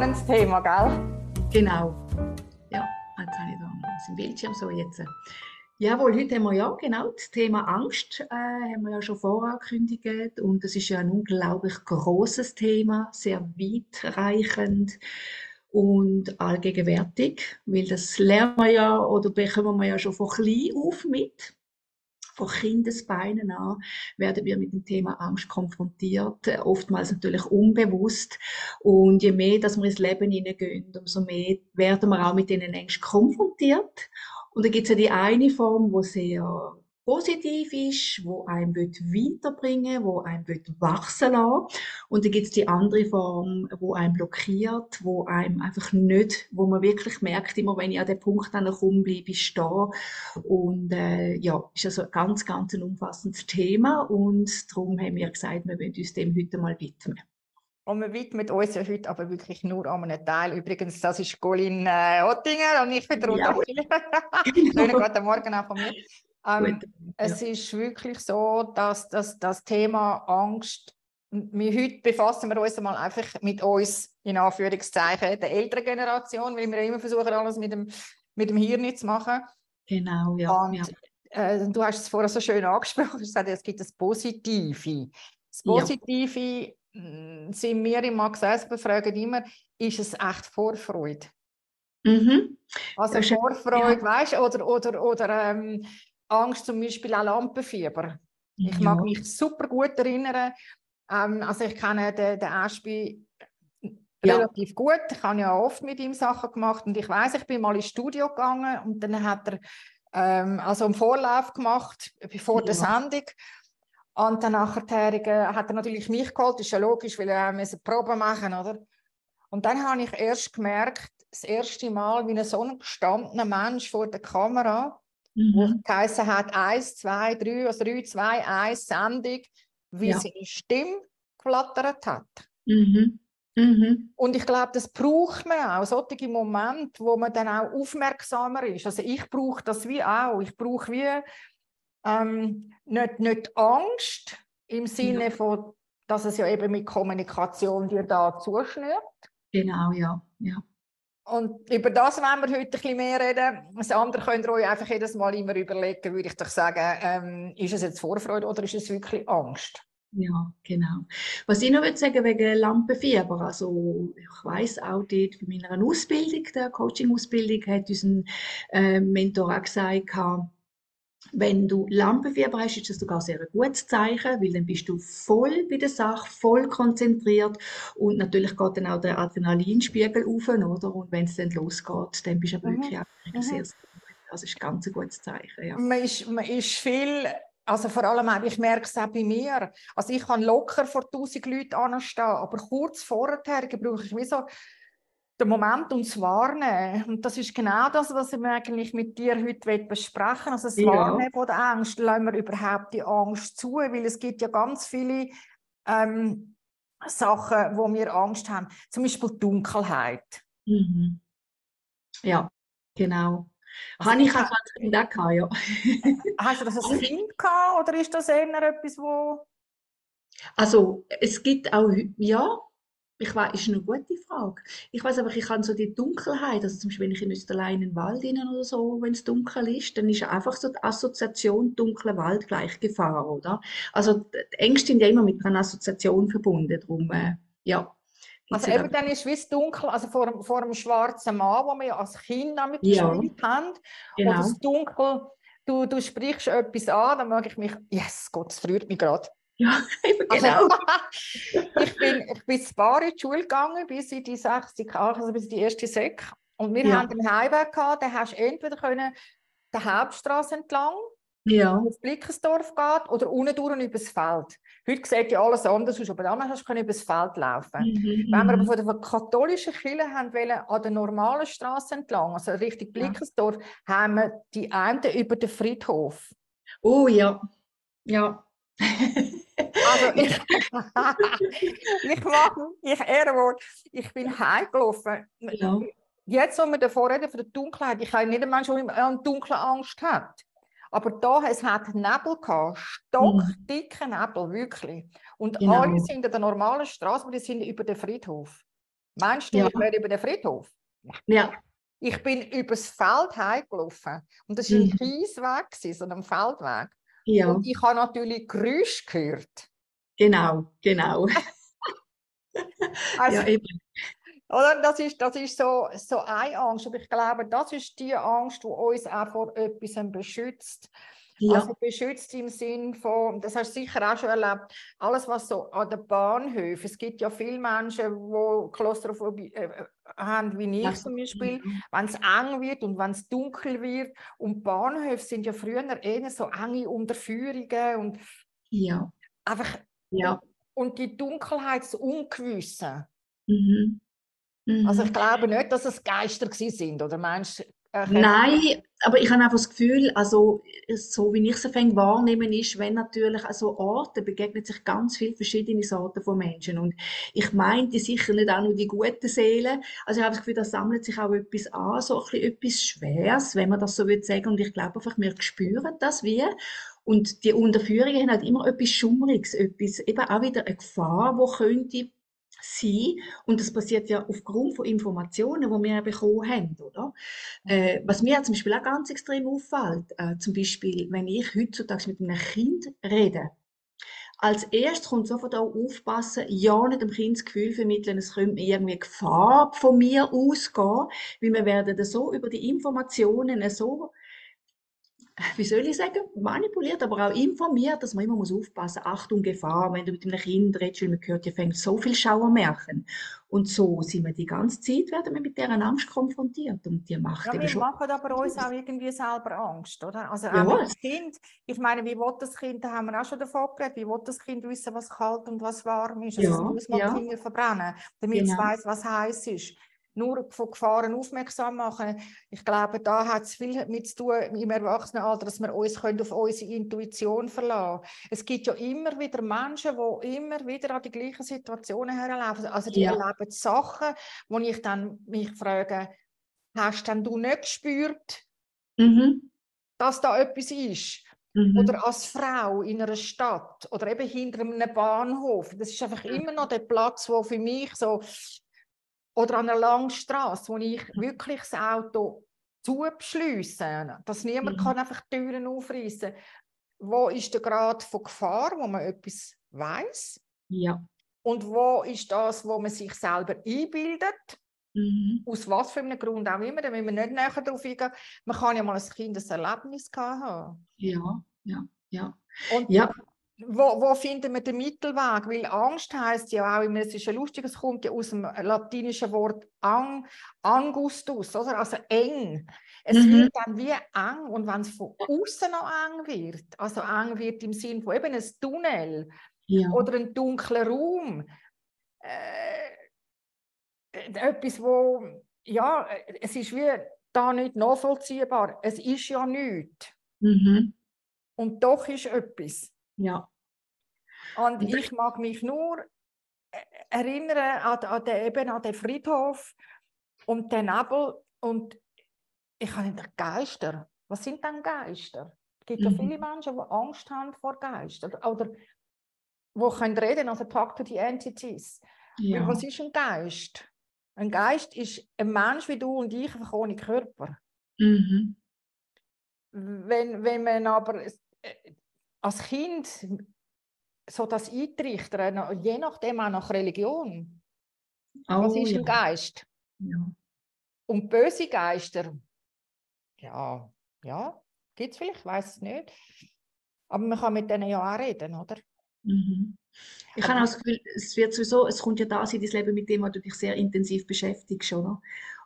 spannendes Thema, gell? Genau. Ja, jetzt habe ich da noch im Bildschirm so jetzt. Jawohl, heute haben wir ja genau das Thema Angst, äh, haben wir ja schon vorangekündigt und das ist ja ein unglaublich großes Thema, sehr weitreichend und allgegenwärtig, weil das lernen wir ja oder bekommen wir ja schon von klein auf mit. Von Kindesbeinen an werden wir mit dem Thema Angst konfrontiert, oftmals natürlich unbewusst. Und je mehr, dass wir ins Leben hineingehen, umso mehr werden wir auch mit diesen Ängsten konfrontiert. Und da gibt es ja die eine Form, wo sehr positiv ist, wo einem weiterbringen wo einem wachsen lassen Und dann gibt es die andere Form, wo einem blockiert, wo einem einfach nicht, wo man wirklich merkt, immer wenn ich an den Punkt dann komme, bleibe ich stehen. Und äh, ja, ist also ein ganz, ganz ein umfassendes Thema und darum haben wir gesagt, wir wollen uns dem heute mal widmen. Und wir widmen uns ja heute aber wirklich nur an einem Teil. Übrigens, das ist Colin äh, Ottinger und ich bin der ja. Schönen guten Morgen auch von mir. Ähm, es ist wirklich so, dass, dass das Thema Angst, wir heute befassen wir uns mal einfach mit uns, in Anführungszeichen, der älteren Generation, weil wir immer versuchen, alles mit dem, mit dem Hirn zu machen. Genau, ja. Und, ja. Äh, du hast es vorher so schön angesprochen, du gesagt, es gibt das Positive. Das Positive ja. Sind wir im Max Esper fragen immer, ist es echt Vorfreude? Mhm. Also Vorfreude, ja. weißt du, oder, oder, oder ähm, Angst, zum Beispiel auch Lampenfieber. Ich ja. mag mich super gut erinnern. Ähm, also ich kenne den, den Ashby ja. relativ gut. Ich habe ja oft mit ihm Sachen gemacht und ich weiß, ich bin mal ins Studio gegangen und dann hat er ähm, also einen Vorlauf gemacht bevor ja. der Sendung. Und dann nachher äh, hat er natürlich mich geholt, das ist ja logisch, weil er eine Probe machen oder? Und dann habe ich erst gemerkt, das erste Mal, wie ein so ein gestandener Mensch vor der Kamera mhm. wo geheißen hat, 1, 2, 3, also 3, 2, 1, Sendung, wie ja. seine Stimme geflattert hat. Mhm. Mhm. Und ich glaube, das braucht man auch, solche Momente, wo man dann auch aufmerksamer ist. Also ich brauche das wie auch. Ich brauche wie ähm, nicht, nicht Angst im Sinne ja. von, dass es ja eben mit Kommunikation dir da zuschnürt. Genau, ja. ja. Und über das wollen wir heute ein bisschen mehr reden. Das andere könnt ihr euch einfach jedes Mal immer überlegen, würde ich doch sagen, ähm, ist es jetzt Vorfreude oder ist es wirklich Angst? Ja, genau. Was ich noch würde sagen wegen Lampenfieber, also ich weiß auch dort bei meiner Ausbildung, der Coaching-Ausbildung, hat unser äh, Mentor auch gesagt, wenn du Lampenfieber hast, ist das sogar sehr ein gutes Zeichen, weil dann bist du voll bei der Sache, voll konzentriert und natürlich geht dann auch der Adrenalinspiegel auf, oder? Und wenn es dann losgeht, dann bist du mhm. wirklich auch mhm. sehr, sehr gut. Das ist ganz ein gutes Zeichen, ja. Man ist, man ist viel also vor allem auch, ich merke es auch bei mir. Also ich kann locker vor 1000 Leuten anstehen, aber kurz vorher brauche ich wie so den Moment uns wahrnehmen. Und das ist genau das, was ich eigentlich mit dir heute besprechen will. Also das ja. Wahrnehmen von der Angst. Lassen wir überhaupt die Angst zu? Weil es gibt ja ganz viele ähm, Sachen, wo wir Angst haben. Zum Beispiel Dunkelheit. Mhm. Ja, genau. Also Habe ich auch als Kind auch gehabt, ja. Hast du das als Kind gehabt oder ist das eher etwas, wo... Also es gibt auch, ja, ich weiß, ist eine gute Frage. Ich weiß aber, ich kann so die Dunkelheit, also zum Beispiel, wenn ich in Österlein in den Wald rein oder so, wenn es dunkel ist, dann ist einfach so die Assoziation dunkler Wald gleich Gefahr, oder? Also die Ängste sind ja immer mit einer Assoziation verbunden, darum, äh, ja. Also eben dann ist es dunkel, also vor, vor einem schwarzen Mann, wo wir ja als Kind damit ja. gespielt haben, genau. oder das Dunkel, du, du sprichst etwas an, dann mag ich mich, yes, Gott, es rührt mich gerade. Ja, genau. Also, ich bin, ich bin zu Bar in die Schule gegangen, bis in die 60, also bis in die erste Sek. Und wir ja. haben einen Highway gehabt, den hast du entweder können der Hauptstraße entlang, ja. auf Blickensdorf geht, oder unten durch und übers Feld. Heute sieht ja alles anders aus, aber damals hast du übers Feld laufen. Mhm. Wenn wir aber von der katholischen Kirche haben wollen, an der normalen Straße entlang, also Richtung Blickensdorf, ja. haben wir die einen über den Friedhof. Oh ja, ja. Also ich, ich mache, ich Ehrenwort, ich bin heimgelaufen. Ja. Jetzt, wo wir davor reden, von der Dunkelheit, ich habe nicht einmal schon an dunkle Angst hat. Aber da, es hat Nebel gehabt, stockdicke Nebel, wirklich. Und genau. alle sind an der normalen Straße, aber die sind über den Friedhof. Meinst du, Ja. ich wäre über den Friedhof? Ja. Ich bin übers Feld heimgelaufen. Und das war ein Mhm. Kiesweg, gewesen, so ein Feldweg. Ja, Und ich habe natürlich Geräusche gehört. Genau, genau. Also, Ja, eben. oder? Das ist, das ist so, so eine Angst. Aber ich glaube, das ist die Angst, die uns auch vor etwas beschützt. Ja, Also beschützt im Sinn von, das hast du sicher auch schon erlebt, alles was so an den Bahnhöfen, es gibt ja viele Menschen, die Klaustrophobie äh, äh, haben, wie ich Ja. zum Beispiel, wenn es eng wird und wenn es dunkel wird. Und Bahnhöfe sind ja früher eher so enge Unterführungen und ja, einfach, ja. und die Dunkelheit, das Ungewisse. Mhm. Also Mhm. ich glaube nicht, dass es Geister sind, oder meinst äh, Nein, aber ich habe einfach das Gefühl, also so wie ich es anfange wahrnehmen, ist, wenn natürlich an so Orten begegnen sich ganz viele verschiedene Sorten von Menschen. Und ich meinte sicher nicht auch nur die guten Seelen. Also ich habe das Gefühl, da sammelt sich auch etwas an, so ein bisschen etwas Schweres, wenn man das so würde sagen. Und ich glaube einfach, wir spüren das wie. Und die Unterführungen haben halt immer etwas Schummriges, etwas, eben auch wieder eine Gefahr, die könnte sein. Und das passiert ja aufgrund von Informationen, die wir bekommen haben, oder? Äh, was mir zum Beispiel auch ganz extrem auffällt, äh, zum Beispiel, wenn ich heutzutage mit einem Kind rede, als erstes kommt sofort auch aufpassen, ja nicht dem Kind das Gefühl vermitteln, es könnte irgendwie Gefahr von mir ausgehen, weil wir werden so über die Informationen so, wie soll ich sagen, manipuliert, aber auch informiert, dass man immer muss aufpassen, Achtung, Gefahr, wenn du mit einem Kind redest, weil man hört, ja fängt so viel Schauermärchen. Und so sind wir die ganze Zeit, werden wir mit dieser Angst konfrontiert und die macht Ja, eben wir schon machen aber uns auch irgendwie selber Angst, oder? Also auch Ja. dem Kind. Ich meine, wie will das Kind, da haben wir auch schon davon geredet, wie will das Kind wissen, was kalt und was warm ist? Also Ja, es muss mal ja. die Finger verbrennen, damit es Genau. weiß, was heiß ist. Nur von Gefahren aufmerksam machen. Ich glaube, da hat es viel mit zu tun im Erwachsenenalter, dass wir uns können auf unsere Intuition verlassen Es gibt ja immer wieder Menschen, die immer wieder an die gleichen Situationen herlaufen. Also die Ja. erleben Sachen, wo ich dann mich frage, hast denn du nicht gespürt, Mhm. dass da etwas ist? Mhm. Oder als Frau in einer Stadt oder eben hinter einem Bahnhof. Das ist einfach immer noch der Platz, wo für mich so oder an einer langen Straße, wo ich wirklich das Auto zubeschliessen, dass niemand Mhm. kann einfach die Türen aufreißen. Wo ist der Grad von Gefahr, wo man etwas weiß? Ja. Und wo ist das, wo man sich selber einbildet? Mhm. Aus was für einem Grund auch immer, da müssen wir nicht näher darauf eingehen. Man kann ja mal als Kind ein Erlebnis haben. Ja, ja, ja. Und Ja, wo, wo finden wir den Mittelweg? Weil Angst heißt ja auch, es ist ja lustig, es kommt ja aus dem latinischen Wort ang, angustus, oder? also eng. Es Mhm. wird dann wie eng und wenn es von außen noch eng wird, also eng wird im Sinn von eben ein Tunnel ja. oder ein dunkler Raum, äh, etwas, wo, ja, es ist wie da nicht nachvollziehbar. Es ist ja nichts. Mhm. Und doch ist etwas. Ja. Und ich mag mich nur äh, erinnern an, an, den, eben an den Friedhof und den Nebel. Und ich habe gedacht, Geister. Was sind denn Geister? Es gibt ja Mhm. viele Menschen, die Angst haben vor Geistern. Oder die können reden, also Talk to the Entities. Ja. Was ist ein Geist? Ein Geist ist ein Mensch wie du und ich, einfach ohne Körper. Mhm. Wenn, wenn man aber äh, als Kind so das eintrichtern, je nachdem auch nach Religion, was Oh, ist ja. ein Geist? Ja. Und böse Geister, ja, ja, gibt es vielleicht, ich weiß es nicht. Aber man kann mit denen ja auch reden, oder? Mhm. Ich habe auch das Gefühl, es wird sowieso, es kommt ja da in dein Leben mit dem, was du dich sehr intensiv beschäftigst, oder?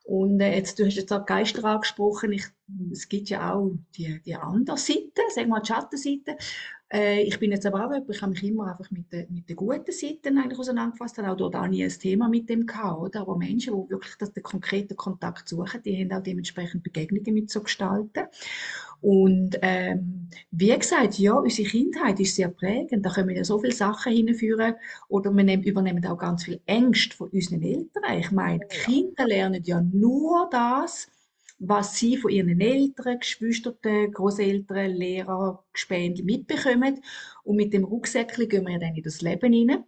Und äh, jetzt, du hast jetzt auch Geister angesprochen. Ich, es gibt ja auch die, die andere Seite, sagen wir mal die Schattenseite. Äh, ich bin jetzt aber auch jemand, ich habe mich immer einfach mit den, mit den guten Seiten eigentlich auseinandergefasst, habe auch dort auch nie ein Thema mit dem gehabt, oder? Aber Menschen, die wirklich das, den konkreten Kontakt suchen, die haben auch dementsprechend Begegnungen mit so gestalten. Und ähm, wie gesagt, ja, unsere Kindheit ist sehr prägend. Da können wir ja so viele Sachen hinführen. Oder wir nehmen, übernehmen auch ganz viel Ängste von unseren Eltern. Ich meine, die. Kinder lernen ja nur das, was sie von ihren Eltern, Geschwistern, Großeltern, Lehrer, Gespendli mitbekommen. Und mit dem Rucksäckchen gehen wir ja dann in das Leben hinein.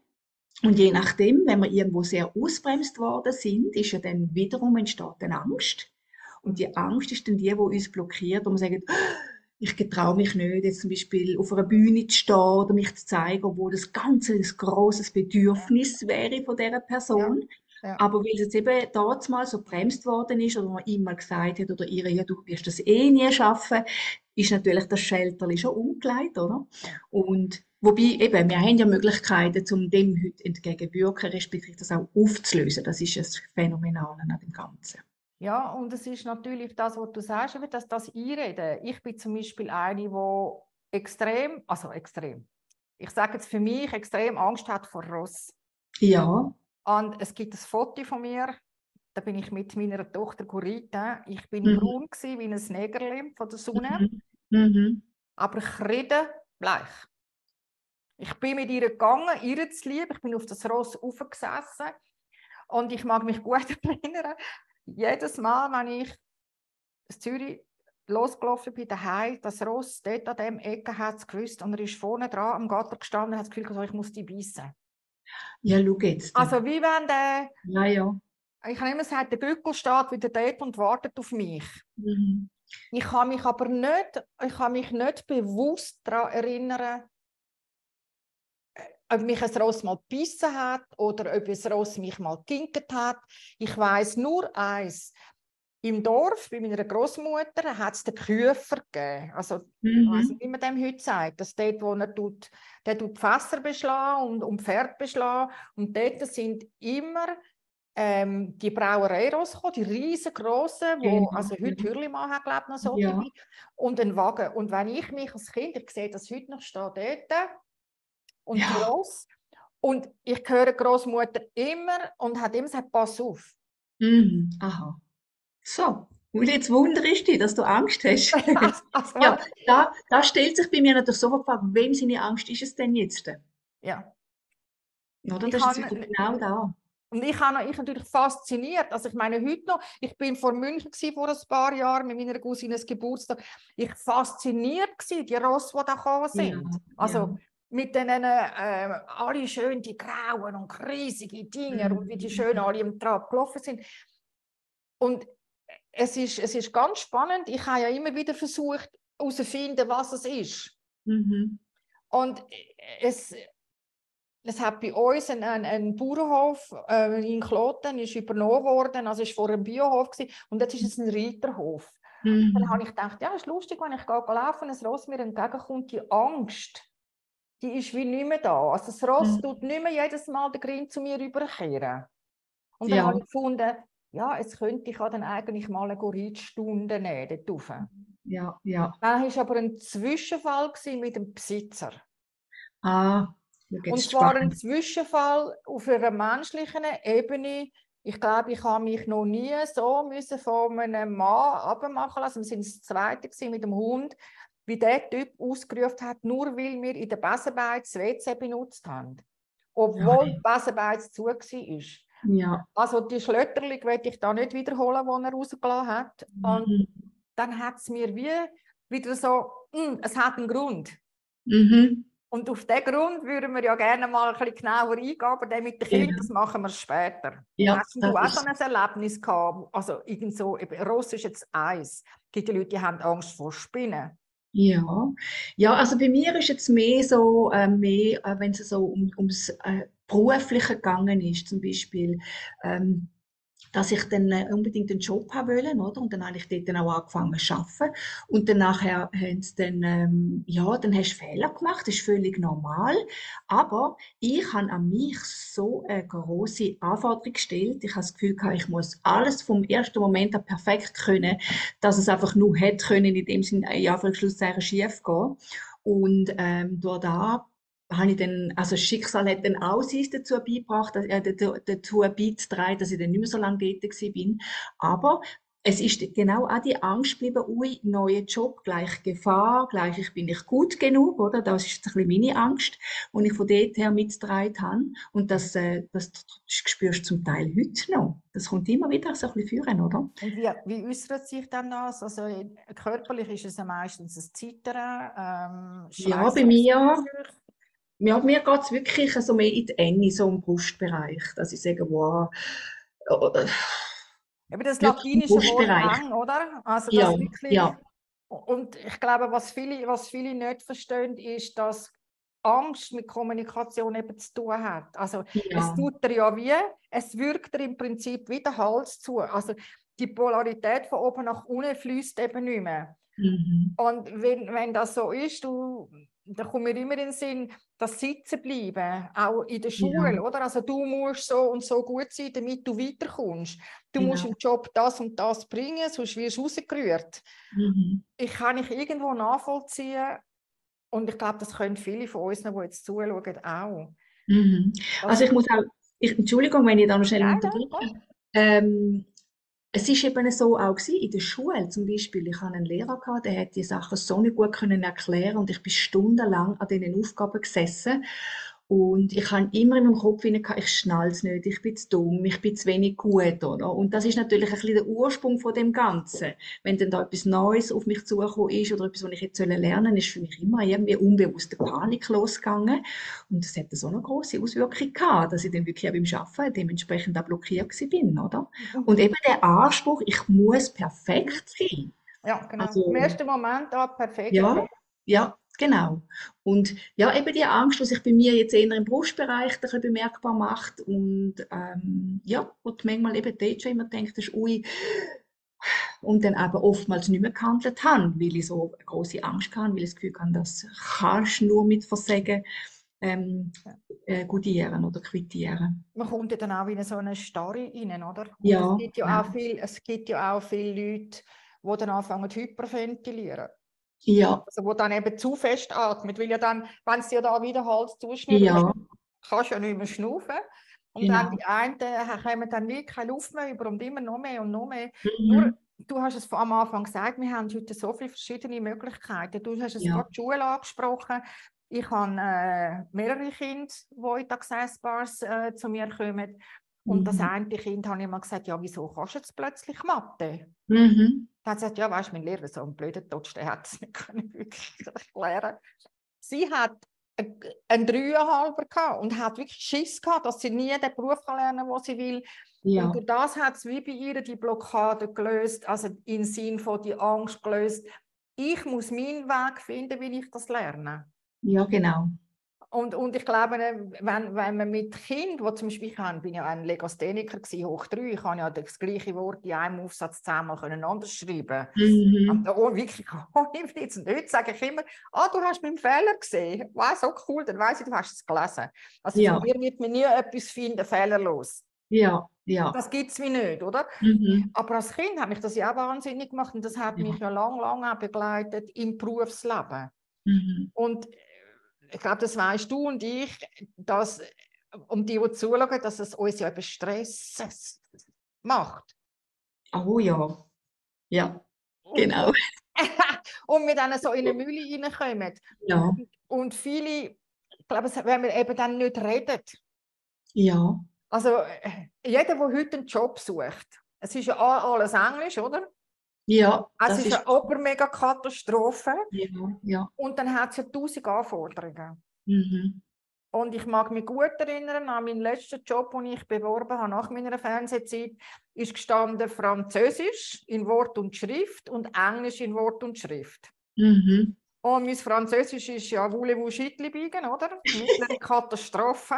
Und je nachdem, wenn wir irgendwo sehr ausbremst worden sind, ist ja dann wiederum entsteht eine Angst. Und die Angst ist dann die, die uns blockiert, wo wir sagen, ich getraue mich nicht, jetzt zum Beispiel auf einer Bühne zu stehen oder mich zu zeigen, obwohl das ganz ein grosses Bedürfnis wäre von dieser Person. Ja. Ja. Aber weil es jetzt eben dort mal so bremst worden ist oder man ihm mal gesagt hat oder ihr, ja, du wirst das eh nie schaffen, ist natürlich das Shelter schon umgelegt, oder? Und wobei eben, wir haben ja Möglichkeiten, um dem heute entgegenwirken, respektive das auch aufzulösen. Das ist das Phänomenale an dem Ganzen. Ja, und es ist natürlich das, was du sagst, dass das Einreden. Ich bin zum Beispiel eine, die extrem, also extrem, ich sage jetzt für mich, extrem Angst hat vor Ross. Ja. Und es gibt ein Foto von mir, da bin ich mit meiner Tochter Corita. Ich bin mhm. braun wie ein Negerli von der Sonne, mhm. Mhm. aber ich rede bleich. Ich bin mit ihr gegangen, ihr zu lieb. Ich bin auf das Ross aufgesessen und ich mag mich gut erinnern, jedes Mal, wenn ich in Zürich losgelaufen bin, daheim, das Ross dort an dem Ecke hat es gewusst und er ist vorne dran am Gatter gestanden und hat das Gefühl, ich muss die beißen. Ja, schau jetzt. Also wie wenn der... Ja, ja. Ich habe immer gesagt, der Gückel steht wieder dort und wartet auf mich. Mhm. Ich kann mich aber nicht, ich kann mich nicht bewusst daran erinnern, ob mich ein Ross mal gebissen hat oder ob ein Ross mich mal gekinkt hat. Ich weiß nur eins. Im Dorf, bei meiner Großmutter, hat es den Küfer gegeben. Also, mhm. ich nicht, wie man dem heute sagt. Das dort, wo er tut, der tut Fässer beschlagen und, und Pferd beschlagen. Und dort sind immer ähm, die Brauerei rausgekommen, die riesengroßen, wo genau. also heute Hürlimann hat, glaube noch so ja. und ein Wagen. Und wenn ich mich als Kind, ich sehe das heute noch steht dort, und ja. groß. Und ich höre Großmutter immer und hat immer gesagt, pass auf. Mhm. Aha. So. Und jetzt wundere ich dich, dass du Angst hast. ja, da, da stellt sich bei mir natürlich so die Frage, wem seine Angst ist es denn jetzt? Ja. Oder? Das ist genau da. Und ich habe ich natürlich fasziniert. Also ich meine heute noch, ich bin vor München vor ein paar Jahren mit meiner Cousine Geburtstag. Ich fasziniert gewesen, die Rosse, die da gekommen sind. Ja, also ja mit denen äh, alle schön die grauen und riesige Dinge mhm. und wie die schön alle im Trab gelaufen sind. Und es ist, es ist ganz spannend. Ich habe ja immer wieder versucht herauszufinden, was es ist. Mhm. Und es, es hat bei uns einen, einen Bauernhof äh, in Kloten ist übernommen worden, also es war vor einem Biohof gewesen, und jetzt ist es ein Reiterhof. Mhm. Dann habe ich gedacht, ja, es ist lustig, wenn ich gehe laufen, ein Ross mir entgegenkommt, die Angst, die ist wie nicht mehr da. Also das Ross mhm. tut nicht mehr jedes Mal den Grind zu mir überkehren. Und dann ja. habe ich gefunden, ja, jetzt könnte ich dann eigentlich mal eine Reitstunde nehmen dort Ja, ja. Dann war aber ein Zwischenfall mit dem Besitzer. Ah, Und zwar spannend. ein Zwischenfall auf einer menschlichen Ebene. Ich glaube, ich habe mich noch nie so müssen von einem Mann abmachen lassen. Wir sind das Zweite mit dem Hund wie der Typ ausgerufen hat, nur weil wir in der Besenbeiz das WC benutzt haben. Obwohl die Besenbeiz zu war. Ja. Also die Schlötterling werde ich da nicht wiederholen, die er rausgelassen hat. Mhm. Und dann hat es mir wie wieder so, mh, hm, es hat einen Grund. Mhm. Und auf diesen Grund würden wir ja gerne mal ein bisschen genauer eingehen, aber dann mit den Kindern, ja. das machen wir später. Ja, Hast du auch so ein Erlebnis gehabt? Also irgend so, Ross ist jetzt eins. Es gibt Leute, die haben Angst vor Spinnen. Ja, ja, also bei mir ist jetzt mehr so, äh, mehr, äh, wenn es so um, ums äh, Berufliche gegangen ist, zum Beispiel, ähm, dass ich dann äh, unbedingt einen Job haben wollen, oder? Und dann habe ich dort dann auch angefangen zu arbeiten. Und dann nachher haben sie dann, ähm, ja, dann hast du Fehler gemacht, das ist völlig normal. Aber ich habe an mich so eine große Anforderung gestellt. Ich habe das Gefühl gehabt, ich muss alles vom ersten Moment an perfekt können, dass es einfach nur hätte können, in dem Sinne, ja, Schlusszeichen schief gehen. Und ähm, durch da habe ich dann, also das Schicksal hat dann auch sich dazu beigebracht, äh, dazu beizutragen, dass ich dann nicht mehr so lange dort bin. Aber es ist genau auch die Angst geblieben, ui, neuer Job, gleich Gefahr, gleich ich bin nicht gut genug, oder? Das ist ein bisschen meine Angst, die ich von dort her mitgetragen habe. Und das, äh, das, spürst du zum Teil heute noch. Das kommt immer wieder so ein bisschen führen, oder? Und wie, wie äußert sich dann das? Also körperlich ist es meistens ein Zittern, ähm, Ja, bei mir Ja, mir geht es wirklich so mehr in die Enge, so im Brustbereich, dass ich sage, wow, äh, Aber das latinische Wort eng, oder? Also Ja, das wirklich. ja, Und ich glaube, was viele, was viele nicht verstehen, ist, dass Angst mit Kommunikation eben zu tun hat. Also es ja, tut dir ja wie, es wirkt dir im Prinzip wie der Hals zu. Also die Polarität von oben nach unten fließt eben nicht mehr. mhm. Und wenn, wenn das so ist, du, da kommt mir immer in den Sinn, das Sitzen bleiben, auch in der Schule, Ja. oder? Also du musst so und so gut sein, damit du weiterkommst. Du musst Genau. im Job das und das bringen, sonst wirst du rausgerührt. Mhm. Ich kann ich irgendwo nachvollziehen und ich glaube, das können viele von uns, die jetzt zuschauen, auch. Mhm. Also ich muss auch, ich, Entschuldigung, wenn ich da noch schnell ja, unterbreche. Ähm, es ist eben so auch gewesen, in der Schule zum Beispiel. Ich hatte einen Lehrer, gehabt, der hat die Sachen so nicht gut können erklären und ich bin stundenlang an diesen Aufgaben gesessen. Und ich habe immer in meinem Kopf gehabt, ich schnall es nicht, ich bin zu dumm, ich bin zu wenig gut, oder? Und das ist natürlich ein bisschen der Ursprung von dem Ganzen. Wenn dann da etwas Neues auf mich zugekommen ist oder etwas, was ich jetzt lernen soll, ist für mich immer irgendwie unbewusste Panik losgegangen. Und das hat so eine große Auswirkung gehabt, dass ich dann wirklich auch beim Arbeiten dementsprechend auch blockiert bin, oder? Und eben der Anspruch, ich muss perfekt sein. Ja, genau. Also- Im ersten Moment da perfekt. Ja, ja, genau. Und ja, eben die Angst, die sich bei mir jetzt eher im Brustbereich ein bisschen bemerkbar macht und ähm, ja, du manchmal eben dort schon immer denkst, ui, und dann aber oftmals nicht mehr gehandelt habe, weil ich so eine große Angst hatte, weil ich das Gefühl hatte, das kannst du nur mit Versagen ähm, äh, gutieren oder quittieren. Man kommt ja dann auch in so eine Starre rein, oder? Und Ja, es gibt ja ja. auch viel, es gibt ja auch viele Leute, die dann anfangen zu hyperventilieren. Ja, Also wo dann eben zu fest atmet, weil ja dann, wenn es dir da wieder Hals zuschnürt, ja, kannst du ja nicht mehr schnaufen. Und Genau. dann die einen kommen dann wirklich keine Luft mehr über und immer noch mehr und noch mehr. mhm, Nur, du hast es am Anfang gesagt, wir haben heute so viele verschiedene Möglichkeiten. Du hast es Ja. gerade die Schule angesprochen. Ich habe äh, mehrere Kinder, die in Taxessbars äh, zu mir kommen. Und das Mhm. eine Kind habe ich mal gesagt, ja, wieso kannst du jetzt plötzlich Mathe? mhm, Dann hat sie gesagt, ja, weißt du, mein Lehrer, so ein blöder Totsch, der hat es nicht können wirklich erklären. Sie hat ein- einen Dreieinhalber gehabt und hat wirklich Schiss gehabt, dass sie nie den Beruf kann lernen kann, den sie will. ja, Und durch das hat es wie bei ihr die Blockade gelöst, also im Sinn von die Angst gelöst. Ich muss meinen Weg finden, wie ich das lerne. ja, genau. Und, und ich glaube, wenn, wenn man mit Kind, wo zum Beispiel ich habe, bin ja ein Legastheniker gewesen, hoch drei, ich kann ja das gleiche Wort in einem Aufsatz zehnmal können anders schreiben. Mhm. Und oh, wirklich, ohne Witz. Und heute sage ich immer, ah, du hast meinen Fehler gesehen. Wow, so cool, dann weiß ich, du hast es gelesen. Also Ja. von mir wird man nie etwas finden, fehlerlos. Ja, ja. Das gibt es wie nicht, oder? Mhm. Aber als Kind hat mich das ja auch wahnsinnig gemacht und das hat Ja. mich ja lang, lang auch begleitet im Berufsleben. Mhm. Und ich glaube, das weißt du und ich, dass, um die, die zuschauen, dass es uns ja eben Stress macht. Oh ja. Ja, genau. und wir dann so in eine Mühle reinkommen. Ja, Und viele, ich glaube, wenn wir eben dann nicht reden, ja, also äh, jeder, der heute einen Job sucht, es ist ja alles Englisch, oder? Ja, Es das ist eine obermega Katastrophe ja, ja. und dann hat es ja tausend Anforderungen. Mhm. Und ich mag mich gut erinnern an meinen letzten Job, den ich beworben habe nach meiner Fernsehzeit, ist gestanden Französisch in Wort und Schrift und Englisch in Wort und Schrift. Mhm. Und mein Französisch ist ja voulez-vous biegen, oder? Mittlere Katastrophe.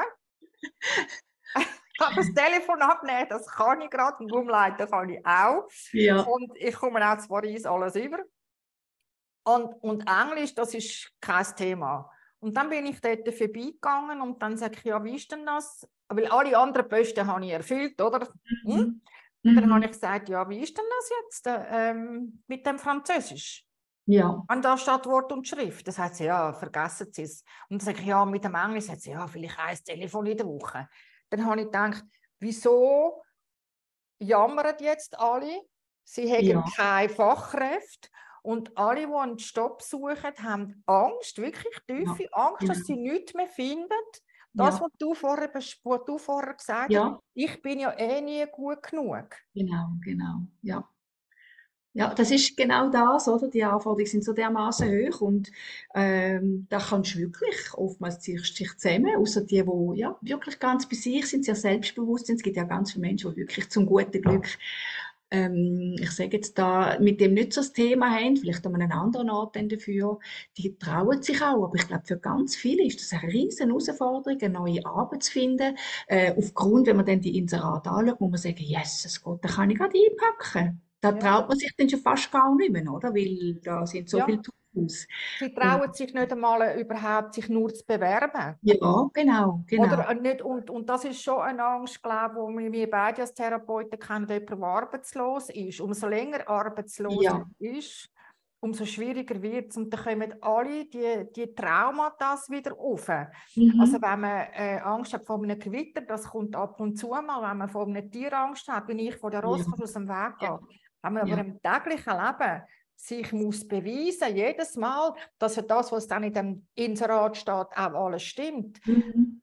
Aber das Telefon abnehmen, das kann ich gerade und umleiten kann ich auch. Ja, Und ich komme auch zu Paris alles über. Und, und Englisch, das ist kein Thema. Und dann bin ich dort vorbeigegangen und dann sage ich, ja, wie ist denn das? Weil alle anderen Posten habe ich erfüllt, oder? Hm? Mhm. Und dann Mhm. habe ich gesagt, ja, wie ist denn das jetzt äh, ähm, mit dem Französisch? Ja, Und da steht Wort und Schrift. Das sagt sie, ja, vergessen Sie es. Und dann sage ich, ja, mit dem Englisch sagt sie, ja, vielleicht ein Telefon in der Woche. Dann habe ich gedacht, wieso jammern jetzt alle? Sie haben Ja. keine Fachkräfte. Und alle, die einen Job suchen, haben Angst, wirklich tiefe Angst, dass genau. sie nichts mehr finden. Das, ja, was, du vorher, was du vorher gesagt hast, ja, ich bin ja eh nie gut genug. genau, genau, ja. Ja, das ist genau das, oder? Die Anforderungen sind so dermaßen hoch und ähm, da kannst du wirklich, oftmals ziehst du dich zusammen, außer die, die ja, wirklich ganz bei sich sind, sehr selbstbewusst sind. Es gibt ja ganz viele Menschen, die wirklich zum guten Glück ähm, ich sage jetzt da, mit dem nicht so das Thema haben, vielleicht an einem anderen Ort dafür, die trauen sich auch, aber ich glaube, für ganz viele ist das eine riesen Herausforderung, eine neue Arbeit zu finden, äh, aufgrund, wenn man dann die Inserate anschaut, muss man sagen, yes, Gott, da kann ich gerade einpacken. Da ja. traut man sich dann schon fast gar nicht mehr, oder? Weil da sind so ja. viele aus. Sie trauen sich nicht einmal überhaupt, sich nur zu bewerben. Ja, genau. genau. Oder nicht, und, und das ist schon eine Angst, glaube ich, wir beide als Therapeuten kennen, jemand, der arbeitslos ist. Umso länger arbeitslos ja. ist, umso schwieriger wird es. Und dann kommen alle die, die Traumata wieder auf. Mhm. Also wenn man äh, Angst hat vor einem Gewitter, das kommt ab und zu mal, wenn man vor einem Tier Angst hat, bin ich vor der Ross ja. aus dem Weg gehe. Ja. Wenn man ja. aber im täglichen Leben sich muss beweisen, jedes Mal, dass er das, was dann in dem Inserat steht, auch alles stimmt. Mhm.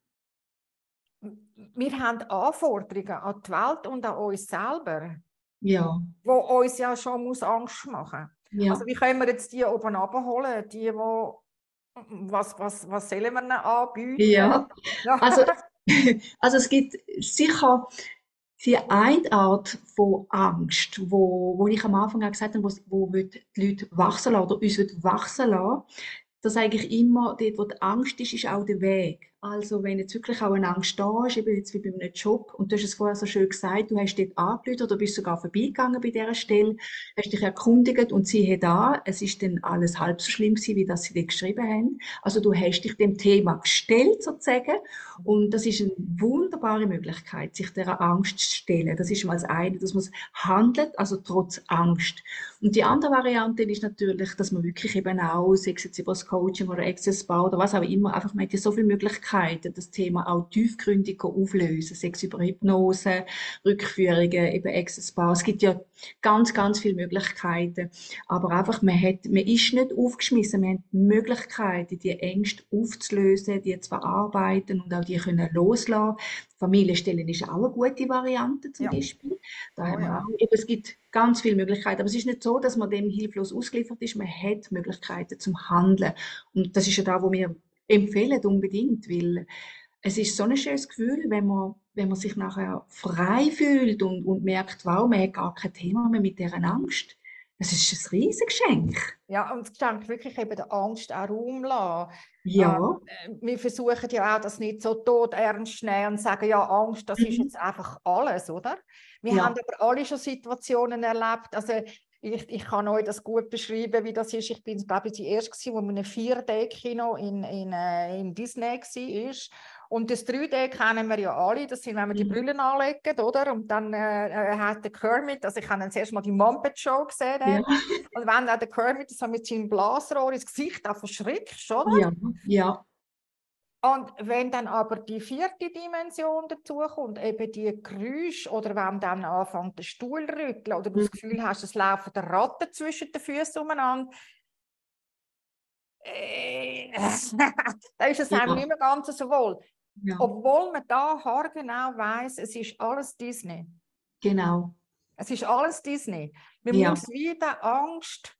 Wir haben Anforderungen an die Welt und an uns selber, ja. wo uns ja schon muss Angst machen ja. Also wie können wir jetzt die oben abholen, die, wo was, was, was sollen wir ihnen anbieten? Ja, ja. Also, also es gibt sicher die eine Art von Angst, wo, wo ich am Anfang auch gesagt habe, wo, wo die Leute wachsen lassen oder uns wachsen lassen, dass eigentlich immer dort, wo die Angst ist, ist auch der Weg. Also wenn jetzt wirklich auch eine Angst da ist, eben jetzt wie bei einem Job, und du hast es vorher so schön gesagt, du hast dort angerufen oder bist sogar vorbeigegangen bei dieser Stelle, hast dich erkundigt und siehe da, es ist dann alles halb so schlimm gewesen, wie das sie dir geschrieben haben. Also du hast dich dem Thema gestellt sozusagen und das ist eine wunderbare Möglichkeit, sich der Angst zu stellen. Das ist mal das eine, dass man handelt, also trotz Angst. Und die andere Variante ist natürlich, dass man wirklich eben auch, sei es jetzt über das Coaching oder Access Bar oder was auch immer, einfach, man hat ja so viele Möglichkeiten, Möglichkeiten, das Thema auch tiefgründig auflösen, sei es über Hypnose, Rückführungen, eben Access Bar. Es gibt ja ganz, ganz viele Möglichkeiten. Aber einfach, man, hat, man ist nicht aufgeschmissen, man hat Möglichkeiten, die Ängste aufzulösen, die zu verarbeiten und auch die können loslassen. Familienstellen ist auch eine gute Variante zum ja. Beispiel. Da oh, haben wir auch, eben, es gibt ganz viele Möglichkeiten. Aber es ist nicht so, dass man dem hilflos ausgeliefert ist. Man hat Möglichkeiten zum Handeln. Und das ist ja da, wo wir empfehlen unbedingt, weil es ist so ein schönes Gefühl, wenn man, wenn man sich nachher frei fühlt und, und merkt, wow, man hat gar kein Thema mehr mit dieser Angst. Das ist ein Riesengeschenk. Ja, und das Geschenk wirklich eben der Angst auch Raum lassen. Ja. Ähm, wir versuchen ja auch, das nicht so tot ernst zu nehmen und sagen, ja, Angst, das mhm. ist jetzt einfach alles, oder? Wir ja. haben aber alle schon Situationen erlebt, also ich, ich kann euch das gut beschreiben, wie das ist. Ich bin, glaube ich, die erste, die in einem 4D-Kino in, in, äh, in Disney war. Und das 3D kennen wir ja alle, das sind, wenn wir die mhm. Brillen anlegen, oder? Und dann äh, äh, hat der Kermit, also ich habe dann zuerst mal die Muppet Show gesehen, ja. und wenn dann der Kermit so mit seinem Blasrohr ins Gesicht auch verschrickt, oder? Ja, ja. Und wenn dann aber die vierte Dimension dazukommt, eben die Geräusche, oder wenn dann anfängt der Stuhl rütteln, oder du das mhm. Gefühl hast, es laufen Ratten zwischen den Füßen umeinander, äh, dann ist es ja. einem nicht mehr ganz so wohl. Ja. Obwohl man da haargenau weiß, es ist alles Disney. Genau. Es ist alles Disney. Man ja. muss wieder Angst,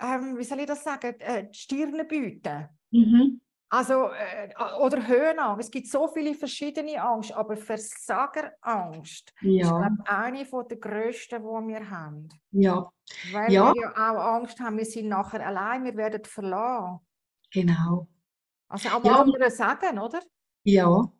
ähm, wie soll ich das sagen, äh, die Stirne bieten. Mhm. Also, äh, oder Höhenangst. Es gibt so viele verschiedene Angst, aber Versagerangst ja. ist, glaube ich, eine der grössten, die wir haben. Ja. Weil ja. wir ja auch Angst haben, wir sind nachher allein, wir werden verlassen. Genau. Also auch ja. andere sagen, oder? Ja,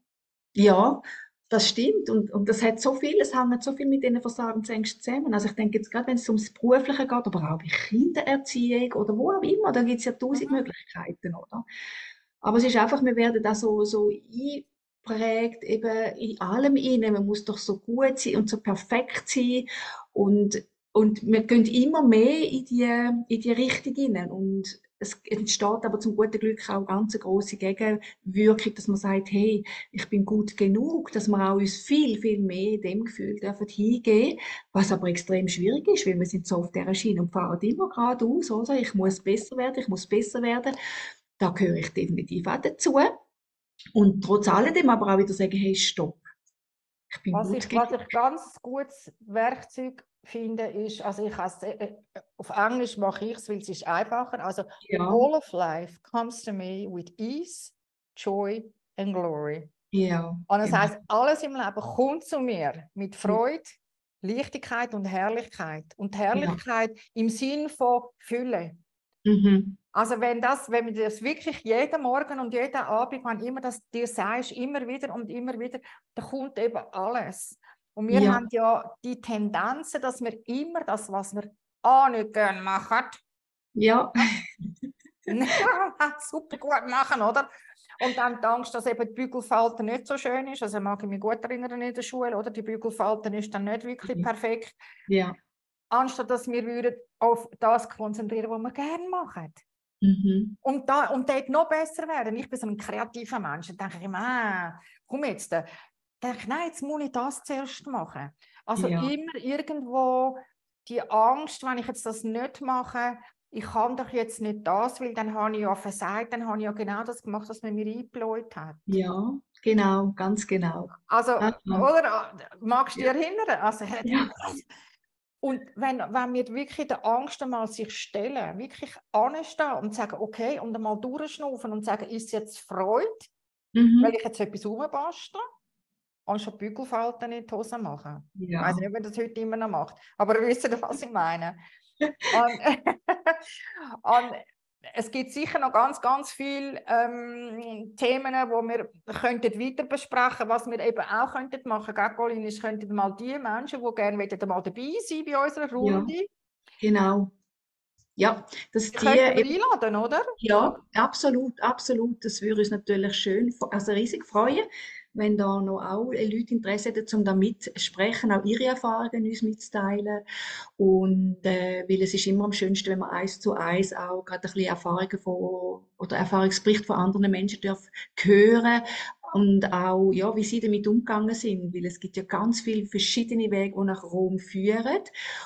ja, das stimmt. Und, und das hat so viel, es hängt so viel mit diesen Versagensängsten zusammen. Also ich denke jetzt gerade, wenn es ums Berufliche geht, aber auch bei Kindererziehung oder wo auch immer, da gibt es ja tausend mhm. Möglichkeiten, oder? Aber es ist einfach, wir werden da so, so eingeprägt, eben in allem innen. Man muss doch so gut sein und so perfekt sein. Und, und wir gehen immer mehr in die, in die Richtung hinein. Und es entsteht aber zum guten Glück auch ganz eine grosse Gegenwirkung, dass man sagt, hey, ich bin gut genug, dass wir auch uns viel, viel mehr dem Gefühl dürfen hingehen, was aber extrem schwierig ist, weil wir sind so auf dieser Schiene und fahren immer geradeaus, oder? Ich muss besser werden, ich muss besser werden. Da gehöre ich definitiv auch dazu. Und trotz alledem aber auch wieder sagen, hey, stopp. Ich bin was, ich, was ich ganz gutes Werkzeug finde, ist, also ich has, äh, auf Englisch mache ich es, weil es ist einfacher. Also Ja. all of life comes to me with ease, joy and glory. Ja. Und das genau. heißt, alles im Leben kommt zu mir mit Freude, Leichtigkeit und Herrlichkeit. Und Herrlichkeit im Sinn von Fülle. Mhm. Also wenn das, wenn wir das wirklich jeden Morgen und jeden Abend, wenn immer das dir sagst, immer wieder und immer wieder, dann kommt eben alles. Und wir Ja. haben ja die Tendenzen, dass wir immer das, was wir auch nicht gerne machen, Ja. super gut machen, oder? Und dann die Angst, dass eben die Bügelfalte nicht so schön ist. Also mag ich mich gut erinnern in der Schule, oder? Die Bügelfalte ist dann nicht wirklich Mhm. perfekt. Ja. Anstatt dass wir würden auf das konzentrieren, was wir gerne machen. Mhm. Und, da, und dort noch besser werden. Ich bin so ein kreativer Mensch. Dann denke ich immer, ah, komm jetzt. Dann denke ich, nein, jetzt muss ich das zuerst machen. Also Ja. immer irgendwo die Angst, wenn ich jetzt das nicht mache, ich kann doch jetzt nicht das, weil dann habe ich ja versagt, dann habe ich ja genau das gemacht, was man mir eingebläut hat. Ja, genau, ganz genau. Also, Aha. oder? Magst du dich erinnern? Also, Ja. Und wenn, wenn wir wirklich der Angst einmal sich stellen, wirklich anstehen und sagen, okay, und einmal durchschnaufen und sagen, ist jetzt Freude, Mhm. weil ich jetzt etwas rumbastle, anstatt Bügelfalten in die Hose machen. Ich Ja. weiß nicht, ob man das heute immer noch macht, aber ihr wisst, was ich meine. und, und es gibt sicher noch ganz, ganz viele ähm, Themen, wo wir könnten weiter besprechen, was wir eben auch könnten machen. Gell, Colin, ist, könnten mal die Menschen, die gerne wollen, mal dabei sein bei unserer Runde, Genau. Ja, dass die die könnten einladen, oder? Ja, absolut, absolut. Das würde uns natürlich schön, also riesig freuen, wenn da noch auch Leute Interesse hätten, um da mitzusprechen, auch ihre Erfahrungen uns mitzuteilen. Und äh, weil es ist immer am schönsten, wenn man eins zu eins auch gerade ein bisschen Erfahrungen von oder Erfahrungsbericht von anderen Menschen darf hören und auch, ja, wie sie damit umgegangen sind, weil es gibt ja ganz viele verschiedene Wege, die nach Rom führen.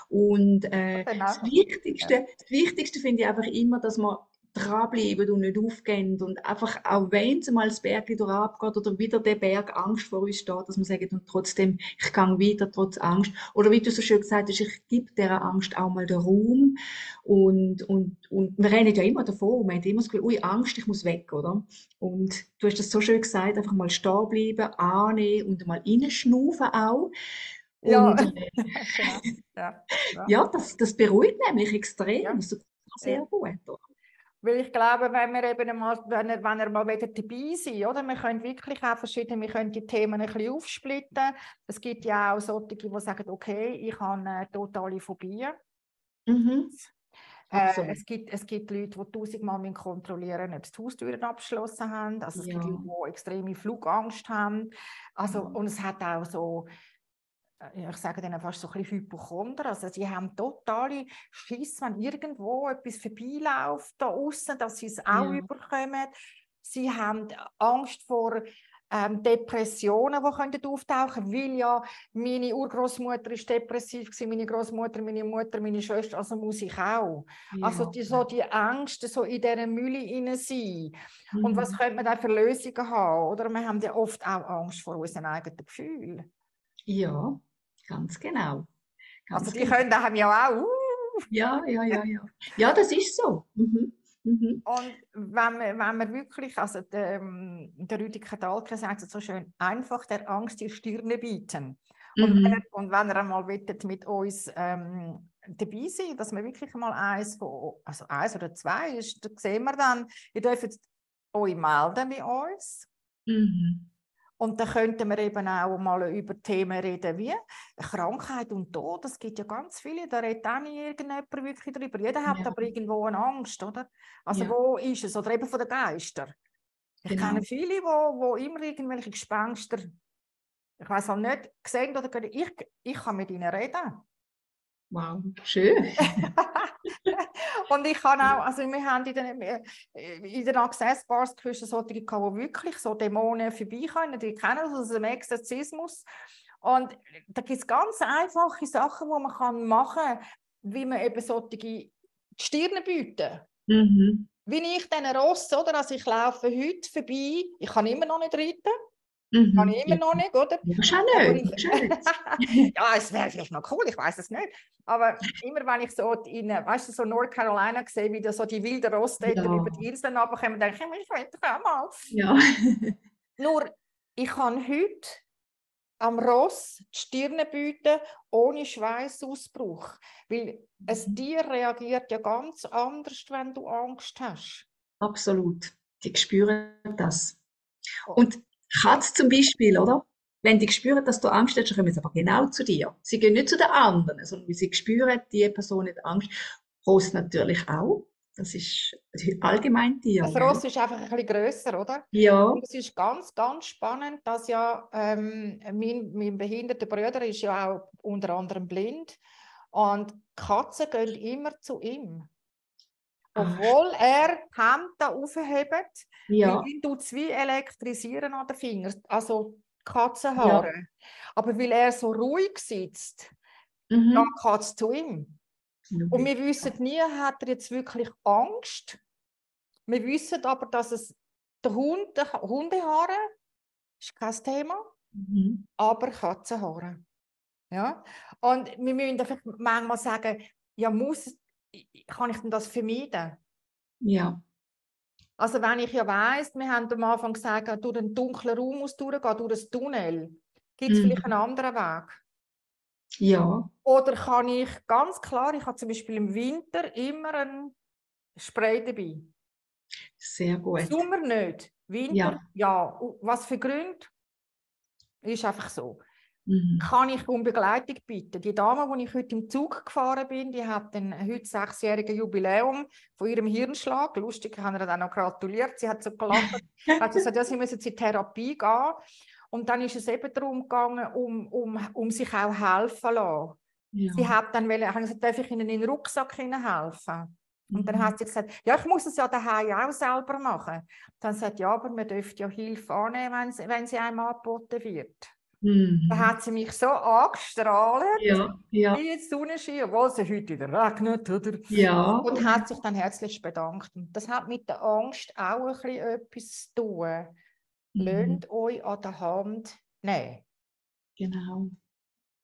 Und äh, Genau. das Wichtigste, das Wichtigste finde ich einfach immer, dass man dranbleiben und nicht aufgehen und einfach, auch wenn es mal das Berg wieder abgeht oder wieder der Berg Angst vor uns steht, dass man sagt, und trotzdem, ich gehe weiter trotz Angst. Oder wie du so schön gesagt hast, ich gebe dieser Angst auch mal den Raum und, und, und wir rennen ja immer davon, man hat immer das Gefühl, ui, Angst, ich muss weg, oder? Und du hast das so schön gesagt, einfach mal stehen bleiben, annehmen und mal reinschnaufen auch. Ja. Und, äh, Genau. Ja. Ja. ja, das, das beruhigt nämlich extrem. Ja. Das tut sehr Ja. gut. Oder? Weil ich glaube, wenn wir eben mal, wenn ihr, wenn ihr mal wieder dabei seid, oder? Wir können wirklich auch verschiedene, wir können die Themen ein bisschen aufsplitten. Es gibt ja auch solche, die sagen, okay, ich habe eine totale Phobie. Mhm. Äh, es, gibt, es gibt Leute, die tausendmal kontrollieren müssen, ob sie die Haustüren abgeschlossen haben. Also es gibt Ja. Leute, die extreme Flugangst haben. Also, Ja. Und es hat auch so, ich sage denen fast so ein bisschen Hypochonder. Also sie haben totale Schiss, wenn irgendwo etwas vorbeiläuft da außen, dass sie es auch Ja. überkommen. Sie haben Angst vor ähm, Depressionen, die könnten auftauchen weil ja meine Urgroßmutter ist depressiv war, meine Großmutter, meine Mutter, meine Schwester, also muss ich auch. Also Ja. die, so die Ängste so in dieser Mülle hinein sein. Und was Mhm. könnte man da für Lösungen haben? Oder wir haben ja oft auch Angst vor unseren eigenen Gefühlen. Ja, ganz genau. Ganz Also die genau. können haben ja auch. Uh, Ja, ja, ja, ja. Ja, das ist so. Mhm. Mhm. Und wenn wir, wenn wir wirklich, also der, ähm, der Rüdiger Dahlke sagt es so schön, einfach der Angst die Stirne bieten. Und, wenn Mhm. er, und wenn er einmal wettet mit uns ähm, dabei sein, dass wir wirklich mal eins von, also eins oder zwei ist, da sehen wir dann, ihr dürft euch melden bei uns. Mhm. Und dann könnten wir eben auch mal über Themen reden wie Krankheit und Tod. Es gibt ja ganz viele, da redet auch nicht irgendjemand wirklich drüber. Jeder hat Ja. aber irgendwo eine Angst, oder? Also Ja. wo ist es? Oder eben von den Geistern. Ich Genau. kenne viele, wo, wo immer irgendwelche Gespenster, ich weiß auch nicht, gesehen oder gehört. ich, ich kann mit ihnen reden. Wow, schön. Und ich kann auch, also wir haben in den, äh, in den Access Bars gewisse solche die wirklich so Dämonen vorbei können, die kennen das aus dem Exorzismus. Und da gibt es ganz einfache Sachen, die man kann machen kann, wie man eben solche die Stirne bieten. Mhm. Wie ich diesen Ross, oder? Also ich laufe heute vorbei, ich kann immer noch nicht reiten. Mhm. Kann ich immer ja. noch nicht, oder? Wahrscheinlich nicht. ja, es wäre vielleicht noch cool, ich weiß es nicht. Aber immer wenn ich so in, weißt du, so North Carolina sehe, wie da so die wilden Rostäter ja. über die Inseln runterkommen, denke ich, ich will auch mal. Ja. Nur, ich kann heute am Ross die Stirne bieten, ohne Schweißausbruch. Weil ein mhm. Tier reagiert ja ganz anders, wenn du Angst hast. Absolut. Die spüren das. Oh. Und Katz zum Beispiel, oder? Wenn die spüren, dass du Angst hast, dann kommen sie aber genau zu dir. Sie gehen nicht zu den anderen, sondern sie spüren, die Person hat Angst. Ross natürlich auch. Das ist allgemein Tier. Das Ross ist einfach ein bisschen grösser, oder? Ja. Und es ist ganz, ganz spannend, dass ja ähm, mein, mein behinderter Bruder ist ja auch unter anderem blind und Katzen gehen immer zu ihm. Obwohl er die Hände aufhebt, ja. weil ihn tut es wie elektrisieren an den Fingern, also Katzenhaare. Ja. Aber weil er so ruhig sitzt, mhm. dann geht es zu ihm. Und wir wissen nie, hat er jetzt wirklich Angst? Wir wissen aber, dass es der Hund, der Hundehaare ist kein Thema, mhm. aber Katzenhaare. Ja? Und wir müssen einfach manchmal sagen, ja, muss, kann ich denn das vermeiden? Ja. Also wenn ich ja weiss, wir haben am Anfang gesagt, durch einen dunklen Raum muss durchgehen, durch ein Tunnel, gibt es mhm. vielleicht einen anderen Weg? Ja. Oder kann ich ganz klar, ich habe zum Beispiel im Winter immer ein Spray dabei. Sehr gut. Sommer nicht. Winter, ja. ja. Was für Gründe? Ist einfach so. Mhm. Kann ich um Begleitung bitten? Die Dame, die ich heute im Zug gefahren bin, die hat ein heute sechsjähriges Jubiläum von ihrem Hirnschlag. Lustig, ich habe ihr dann noch gratuliert. Sie hat so gelacht. hat gesagt, ja, sie müssen in Therapie gehen. Und dann ist es eben darum gegangen, um, um, um sich auch helfen zu lassen. Ja. Sie hat dann wollen, hat gesagt, darf ich Ihnen in den Rucksack helfen? Und dann mhm. hat sie gesagt, ja, ich muss es ja daheim auch selber machen. Dann sagt ja, aber man dürfte ja Hilfe annehmen, wenn sie, wenn sie einem angeboten wird. Mhm. Da hat sie mich so angestrahlt, ja, ja. wie jetzt Sonnenschein, obwohl es heute wieder regnet, oder? Ja. Und hat sich dann herzlich bedankt. Und das hat mit der Angst auch ein bisschen etwas zu tun. Mhm. Lasst euch an der Hand nehmen. Genau.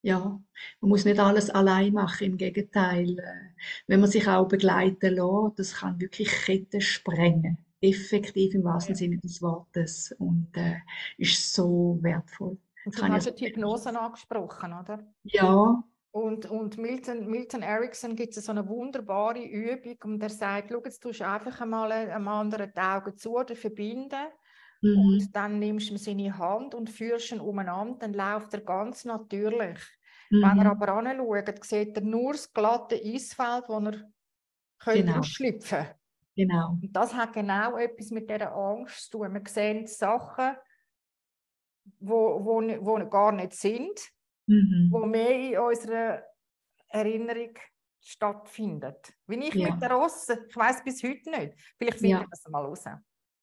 Ja, man muss nicht alles allein machen, im Gegenteil. Äh, wenn man sich auch begleiten lässt, das kann wirklich Ketten sprengen. Effektiv im wahrsten ja. Sinne des Wortes. Und äh, ist so wertvoll. Und du hast die Hypnose angesprochen, oder? Ja. Und, und Milton, Milton Erickson gibt es so eine wunderbare Übung und er sagt, schau, jetzt tust du einfach einmal einem anderen die Augen zu oder verbinden mhm. und dann nimmst du seine Hand und führst ihn umeinander, dann läuft er ganz natürlich. Mhm. Wenn er aber anschaut, sieht er nur das glatte Eisfeld, wo er genau. ausschlüpfen könnte. Genau. Und das hat genau etwas mit dieser Angst zu tun. Wir sehen Sachen, wo, wo, wo gar nicht sind, mhm. wo mehr in unserer Erinnerung stattfindet. Wie ich ja. mit der Rosse, ich weiß bis heute nicht. Vielleicht finde ja. ich das mal raus.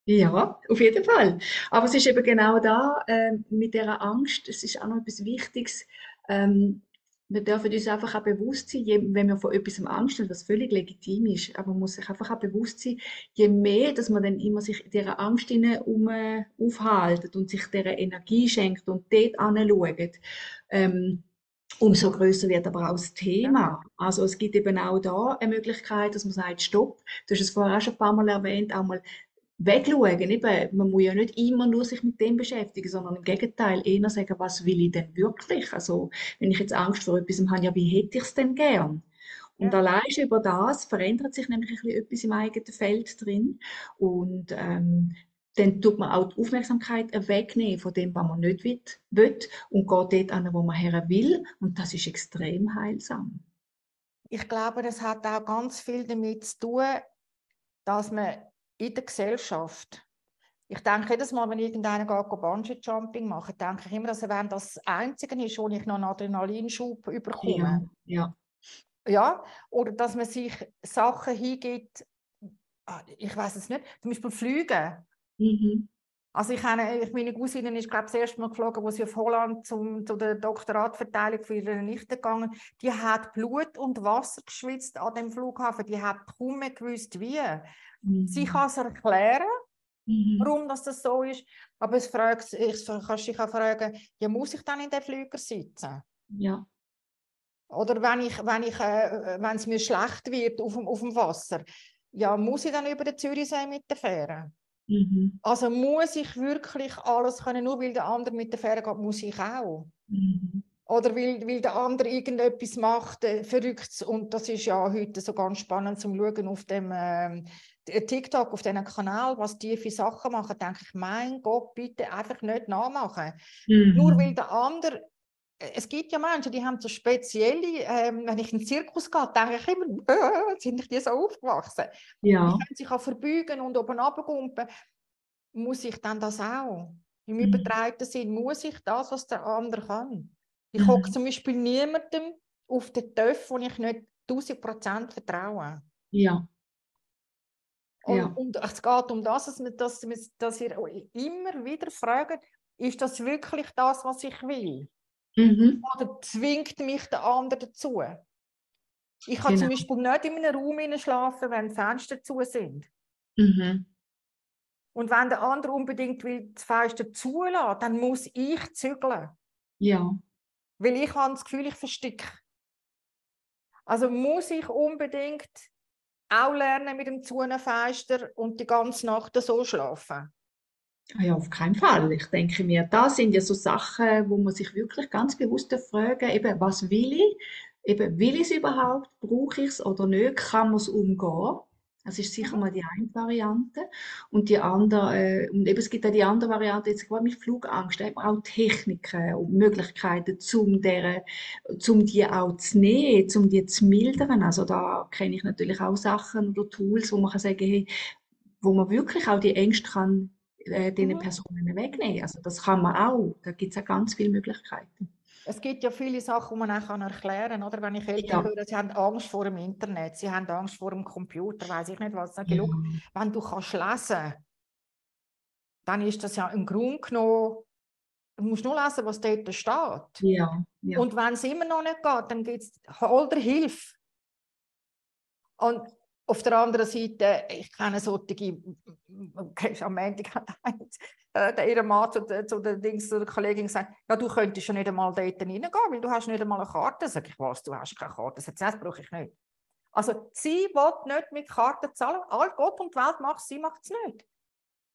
Ja, auf jeden Fall. Aber es ist eben genau da äh, mit der Angst. Es ist auch noch etwas Wichtiges. Ähm, wir dürfen uns einfach auch bewusst sein, je, wenn wir vor etwas Angst haben, was völlig legitim ist, aber man muss sich einfach auch bewusst sein, je mehr, dass man dann immer sich dieser Angst um, äh, aufhaltet und sich dieser Energie schenkt und dort anschaut, ähm, umso größer wird aber auch das Thema. Also es gibt eben auch da eine Möglichkeit, dass man sagt, stopp, du hast es vorher auch schon ein paar Mal erwähnt, auch mal wegschauen. Eben, man muss ja nicht immer nur sich mit dem beschäftigen, sondern im Gegenteil eher sagen, was will ich denn wirklich? Also, wenn ich jetzt Angst vor etwas habe, ja, wie hätte ich es denn gern? Und ja. allein über das verändert sich nämlich ein bisschen etwas im eigenen Feld drin. Und ähm, dann tut man auch die Aufmerksamkeit wegnehmen von dem, was man nicht will, will und geht dort an, wo man her will. Und das ist extrem heilsam. Ich glaube, das hat auch ganz viel damit zu tun, dass man in der Gesellschaft. Ich denke jedes Mal, wenn irgendeiner geht Bungee-Jumping machen, denke ich immer, dass er das Einzige ist, wo ich noch einen Adrenalinschub überkomme. Ja, ja. ja. Oder dass man sich Sachen hingibt, ah, ich weiß es nicht, zum Beispiel Flüge. Mhm. Also ich habe, ich, meine Cousine ist glaube ich das erste Mal geflogen, wo sie auf Holland zum, zu der Doktoratverteilung für ihre Nichte gegangen. Die hat Blut und Wasser geschwitzt an dem Flughafen. Die hat kaum mehr gewusst wie. Mhm. Sie kann es erklären, mhm. warum das, das so ist. Aber es fragt, ich, kannst dich auch fragen, ja, muss ich dann in den Flüger sitzen? Ja. Oder wenn, ich, wenn, ich, äh, wenn es mir schlecht wird auf dem, auf dem Wasser, ja, muss ich dann über den Zürichsee mit der Fähre? Mhm. Also muss ich wirklich alles können, nur weil der andere mit der Fähre geht, muss ich auch. Mhm. Oder weil, weil der andere irgendetwas macht, äh, verrückt. Und das ist ja heute so ganz spannend zum Schauen auf dem äh, TikTok, auf diesem Kanal, was die für Sachen machen. denke ich, mein Gott, bitte einfach nicht nachmachen. Mhm. Nur weil der andere es gibt ja Menschen, die haben so spezielle, ähm, wenn ich in den Zirkus gehe, denke ich immer, äh, sind die so aufgewachsen? Ja. Die können sich auch verbeugen und oben runtergumpen. Muss ich dann das auch? Im mhm. übertreibten Sinn, muss ich das, was der andere kann? Ich mhm. hocke zum Beispiel niemandem auf den Töpf, wo ich nicht 1000% vertraue. Ja. Und, ja. und es geht um das, dass, wir, dass, dass ihr immer wieder fragt, ist das wirklich das, was ich will? Mhm. Oder zwingt mich der andere dazu? Ich kann genau. zum Beispiel nicht in einem Raum schlafen, wenn Fenster zu sind. Mhm. Und wenn der andere unbedingt will, das Fenster zulassen, dann muss ich zügeln. Ja. Weil ich habe das Gefühl, ich verstecke. Also muss ich unbedingt auch lernen mit dem Zunenfenster und die ganze Nacht so schlafen. Ah ja, auf keinen Fall. Ich denke mir, da sind ja so Sachen, wo man sich wirklich ganz bewusst fragen, eben, was will ich? Eben, will ich es überhaupt? Brauche ich es oder nicht? Kann man es umgehen? Das ist sicher mhm. mal die eine Variante. Und die andere, äh, und eben, es gibt auch die andere Variante, jetzt gerade mit Flugangst, eben auch Techniken und Möglichkeiten, um, der, um die auch zu nehmen, um die zu mildern. Also da kenne ich natürlich auch Sachen oder Tools, wo man kann sagen, hey, wo man wirklich auch die Ängste kann, äh, den mhm. Personen wegnehmen. Also das kann man auch. Da gibt es ja ganz viele Möglichkeiten. Es gibt ja viele Sachen, die man auch erklären kann. Oder? Wenn ich Eltern ja. höre, sie haben Angst vor dem Internet, sie haben Angst vor dem Computer, weiß ich nicht was. Ja. Genug. Wenn du kannst lesen dann ist das ja im Grunde genommen, du musst nur lesen, was dort steht. Ja. ja. Und wenn es immer noch nicht geht, dann gibt es hol dir Hilfe. Und auf der anderen Seite, ich kenne solche, am Ende äh, der ihre Mann zu, zu, der, Dings, der Kollegin gesagt, ja, du könntest ja nicht einmal dort reingehen, weil du hast nicht einmal eine Karte. Sag ich, was, du hast keine Karte. Sagt das brauche ich nicht. Also sie will nicht mit Karten zahlen. All Gott und die Welt macht sie macht es nicht.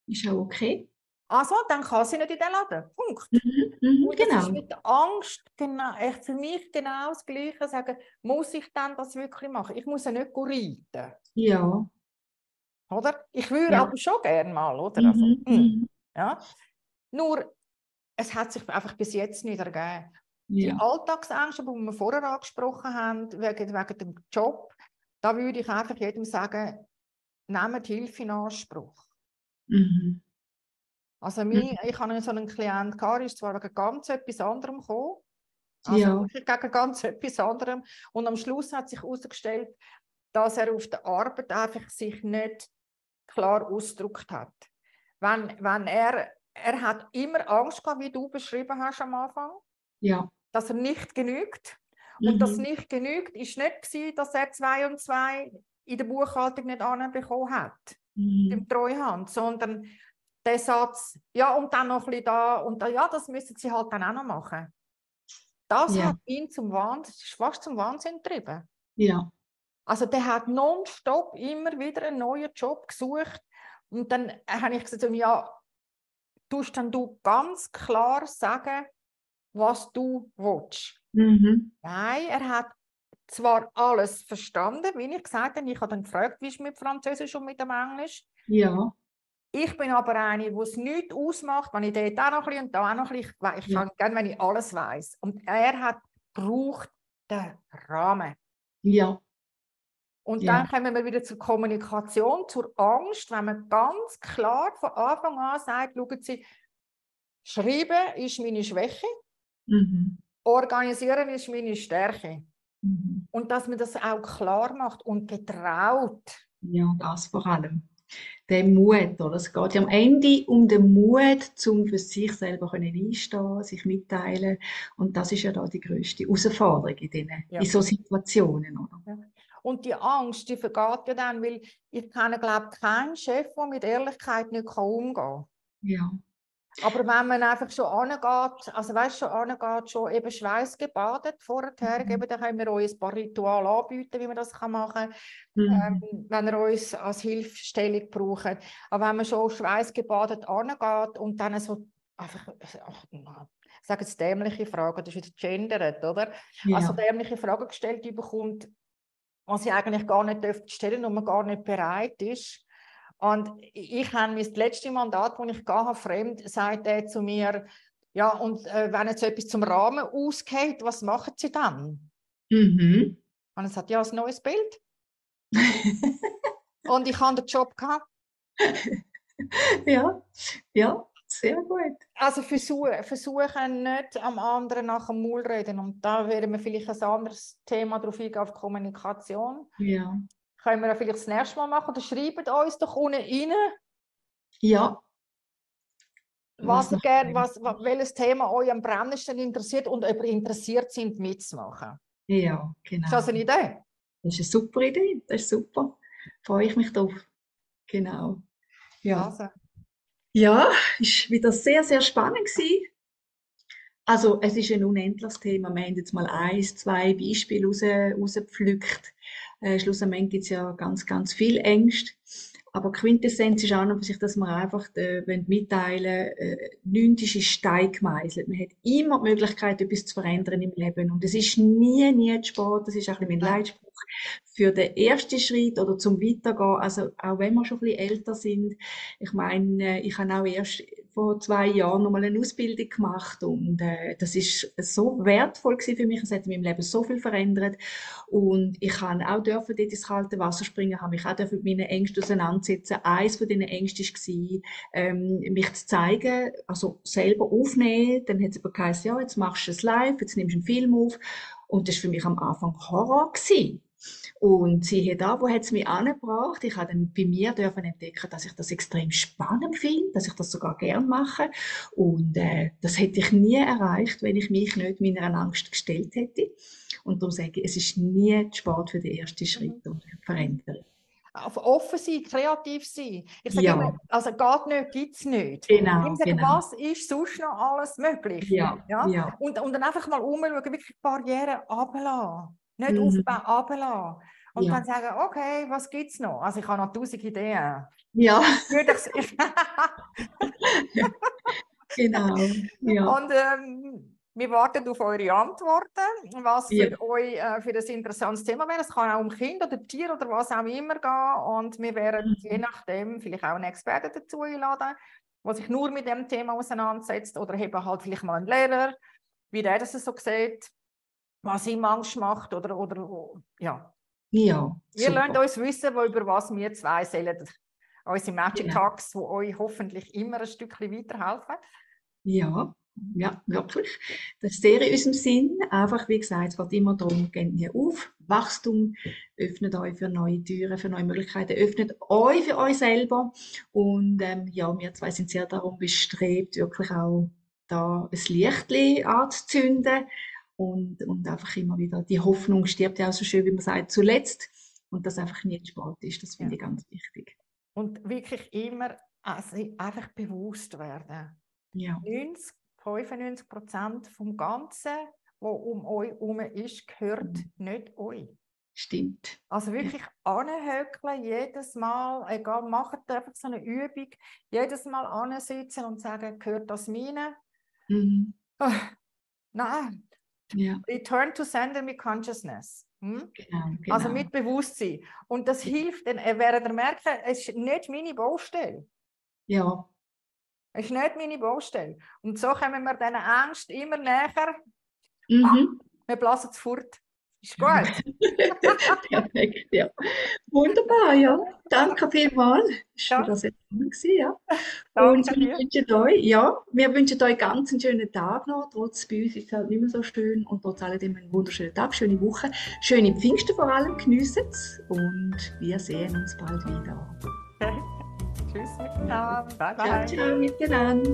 Ist auch okay. Also, dann kann sie nicht in den Laden. Punkt. Mhm, mhm, und das genau. ist mit Angst genau, echt für mich genau das Gleiche. Sagen, muss ich dann das wirklich machen? Ich muss ja nicht reiten. Ja. Oder? Ich würde ja. aber schon gerne mal, oder? Mhm. Also, hm. Ja? Nur, es hat sich einfach bis jetzt nicht ergeben. Ja. Die Alltagsängste, die wir vorher angesprochen haben, wegen, wegen dem Job, da würde ich einfach jedem sagen, nehmt Hilfe in Anspruch. Mhm. Also mein, mhm. ich hatte so einen Klient, der ist zwar wegen ganz etwas anderem gekommen, also ja. gegen ganz etwas anderem. Und am Schluss hat sich herausgestellt, dass er auf der Arbeit einfach sich nicht klar ausgedrückt hat wenn, wenn er, er hat immer Angst gehabt, wie du beschrieben hast am Anfang, ja. dass er nicht genügt. Und mhm. das nicht genügt, ist nicht gewesen, dass er zwei und zwei in der Buchhaltung nicht anbekommen hat, mhm. im Treuhand, sondern der Satz, ja, und dann noch ein bisschen da, und da, ja, das müssen sie halt dann auch noch machen. Das ja. hat ihn zum Wahnsinn, fast zum Wahnsinn getrieben. Ja. Also der hat nonstop immer wieder einen neuen Job gesucht, und dann habe ich gesagt, ja, tust dann du ganz klar sagen, was du willst. Mhm. Nein, er hat zwar alles verstanden, wie ich gesagt habe. Ich habe dann gefragt, wie ist mit Französisch und mit dem Englisch. Ja. Ich bin aber eine, die es nichts ausmacht, wenn ich dort auch noch ein bisschen und da auch noch ein bisschen, ich kann ja. gerne, wenn ich alles weiß. Und er hat braucht den Rahmen. Ja. Und ja. dann kommen wir wieder zur Kommunikation, zur Angst, wenn man ganz klar von Anfang an sagt, schauen Sie, Schreiben ist meine Schwäche, mhm. Organisieren ist meine Stärke. Mhm. Und dass man das auch klar macht und getraut. Ja, das vor allem. Der Mut, oder? Es geht ja am Ende um den Mut, um für sich selber einstehen, sich mitteilen. Und das ist ja da die größte Herausforderung in, den, ja. in so Situationen, oder? Ja. Und die Angst, die vergeht ja dann, weil ich kenne, glaube keinen Chef, der mit Ehrlichkeit nicht umgehen kann. Ja. Aber wenn man einfach schon angeht, also weißt schon angeht, schon eben Schweiß gebadet vorher, mhm. eben, dann können wir euch ein paar Rituale anbieten, wie man das machen kann, mhm. ähm, wenn ihr uns als Hilfestellung braucht. Aber wenn man schon Schweiß gebadet angeht und dann so einfach, ach, ich sage jetzt dämliche Fragen, das ist wieder gendert, oder? Ja. Also dämliche Fragen gestellt bekommt, was sie eigentlich gar nicht dürfte stellen und man gar nicht bereit ist, und ich habe mein letztes Mandat, das ich habe, fremd, sagt er zu mir, ja, und äh, wenn jetzt etwas zum Rahmen ausgeht, was machen Sie dann? Mhm. Und er sagt, ja, ein neues Bild. und ich habe den Job gehabt. ja, ja, sehr gut. Also versuchen, versuchen nicht am anderen nach dem Maul reden. Und da werden wir vielleicht ein anderes Thema drauf eingehen, auf Kommunikation. Ja. Können wir vielleicht das nächste Mal machen? Oder schreibt uns doch unten rein. Ja. Was, was gern, was, welches Thema euch am brennendsten interessiert und ob ihr interessiert sind, mitzumachen. Ja, genau. Ist das eine Idee? Das ist eine super Idee. Das ist super. Freue ich mich drauf. Genau. Ja. Also. Ja, ist wieder sehr, sehr spannend gewesen. Also, es ist ein unendliches Thema. Wir haben jetzt mal eins, zwei Beispiele raus, rausgepflückt. Äh, schlussendlich gibt es ja ganz, ganz viel Ängste. Aber Quintessenz ist auch noch, dass man einfach äh, mitteilen äh, nichts ist in Stein gemeißelt. Man hat immer die Möglichkeit, etwas zu verändern im Leben. Und es ist nie, nie zu spät. Das ist auch ein bisschen mein Leitspruch für den ersten Schritt oder zum Weitergehen. Also, auch wenn wir schon ein bisschen älter sind. Ich meine, ich habe auch erst vor zwei Jahren nochmal eine Ausbildung gemacht und äh, das ist so wertvoll für mich. Es hat in meinem Leben so viel verändert und ich kann auch dürfen dort ins kalte Wasser springen, habe mich auch dürfen mit meinen Ängsten auseinandersetzen. Eins von diesen Ängsten war, ähm, mich zu zeigen, also selber aufnehmen. Dann hat es aber geheißen, ja, jetzt machst du es live, jetzt nimmst du einen Film auf und das war für mich am Anfang Horror gewesen. Und siehe da, wo hat es mich angebracht? Ich habe dann bei mir dürfen entdecken, dass ich das extrem spannend finde, dass ich das sogar gern mache. Und äh, das hätte ich nie erreicht, wenn ich mich nicht meiner Angst gestellt hätte. Und darum sage ich, es ist nie spät für den ersten Schritt und die Veränderung auf offen sein, kreativ sein. Ich sage ja. immer, also geht nicht, gibt es nicht. Genau, ich sage, genau. was ist sonst noch alles möglich? Ja, ja? ja. Und, und dann einfach mal umschauen, wirklich Barrieren runterlassen. Nicht mhm. aufbauen, runterlassen. Und ja. dann sagen, okay, was gibt es noch? Also ich habe noch tausend Ideen. Ja. genau. Ja. Und ähm, wir warten auf eure Antworten, was für ja. euch äh, für das interessantes Thema wäre. Es kann auch um Kinder oder Tiere oder was auch immer gehen. Und wir werden mhm. je nachdem vielleicht auch einen Experten dazu einladen, der sich nur mit dem Thema auseinandersetzt oder eben halt vielleicht mal einen Lehrer, wie der das so sieht, was ihm Angst macht oder, oder ja. Ja. Ihr lernt uns wissen, wo, über was wir zwei sollen. Unsere Magic genau. Talks, die euch hoffentlich immer ein Stückchen weiterhelfen. Ja, ja, wirklich. Das ist sehr in unserem Sinn. Einfach, wie gesagt, es geht immer darum, geht nie auf. Wachstum öffnet euch für neue Türen, für neue Möglichkeiten, öffnet euch für euch selber. Und ähm, ja, wir zwei sind sehr darum bestrebt, wirklich auch da ein Licht anzuzünden und, und einfach immer wieder, die Hoffnung stirbt ja auch so schön, wie man sagt, zuletzt. Und das einfach nie Sport ist, das finde ja. ich ganz wichtig. Und wirklich immer also einfach bewusst werden. Ja. 90, 95 Prozent vom Ganzen, was um euch herum ist, gehört mhm. nicht euch. Stimmt. Also wirklich ja. anhöckeln, jedes Mal, egal, macht einfach so eine Übung, jedes Mal ansitzen und sagen, gehört das mir? Mhm. Oh, nein, ja. Return to Sender mit Consciousness. Hm? Genau, genau. Also mit Bewusstsein. Und das hilft, dann werdet ihr merken, es ist nicht meine Baustelle. Ja. Es ist nicht meine Baustelle. Und so kommen wir diesen Angst immer näher. Mhm. Ah, wir blasen es fort. Ist gut. Perfekt, ja. Wunderbar, ja. Danke vielmals. Das war ja. sehr schön, ja. Und wir wünschen euch, ja, wir wünschen euch ganz einen schönen Tag noch. Trotz bei uns ist es halt nicht mehr so schön und trotz alledem einen wunderschönen Tag, schöne Woche. Schöne Pfingsten vor allem, geniessen es und wir sehen uns bald wieder. Okay. Tschüss miteinander. Bye, bye. Ciao, ciao miteinander.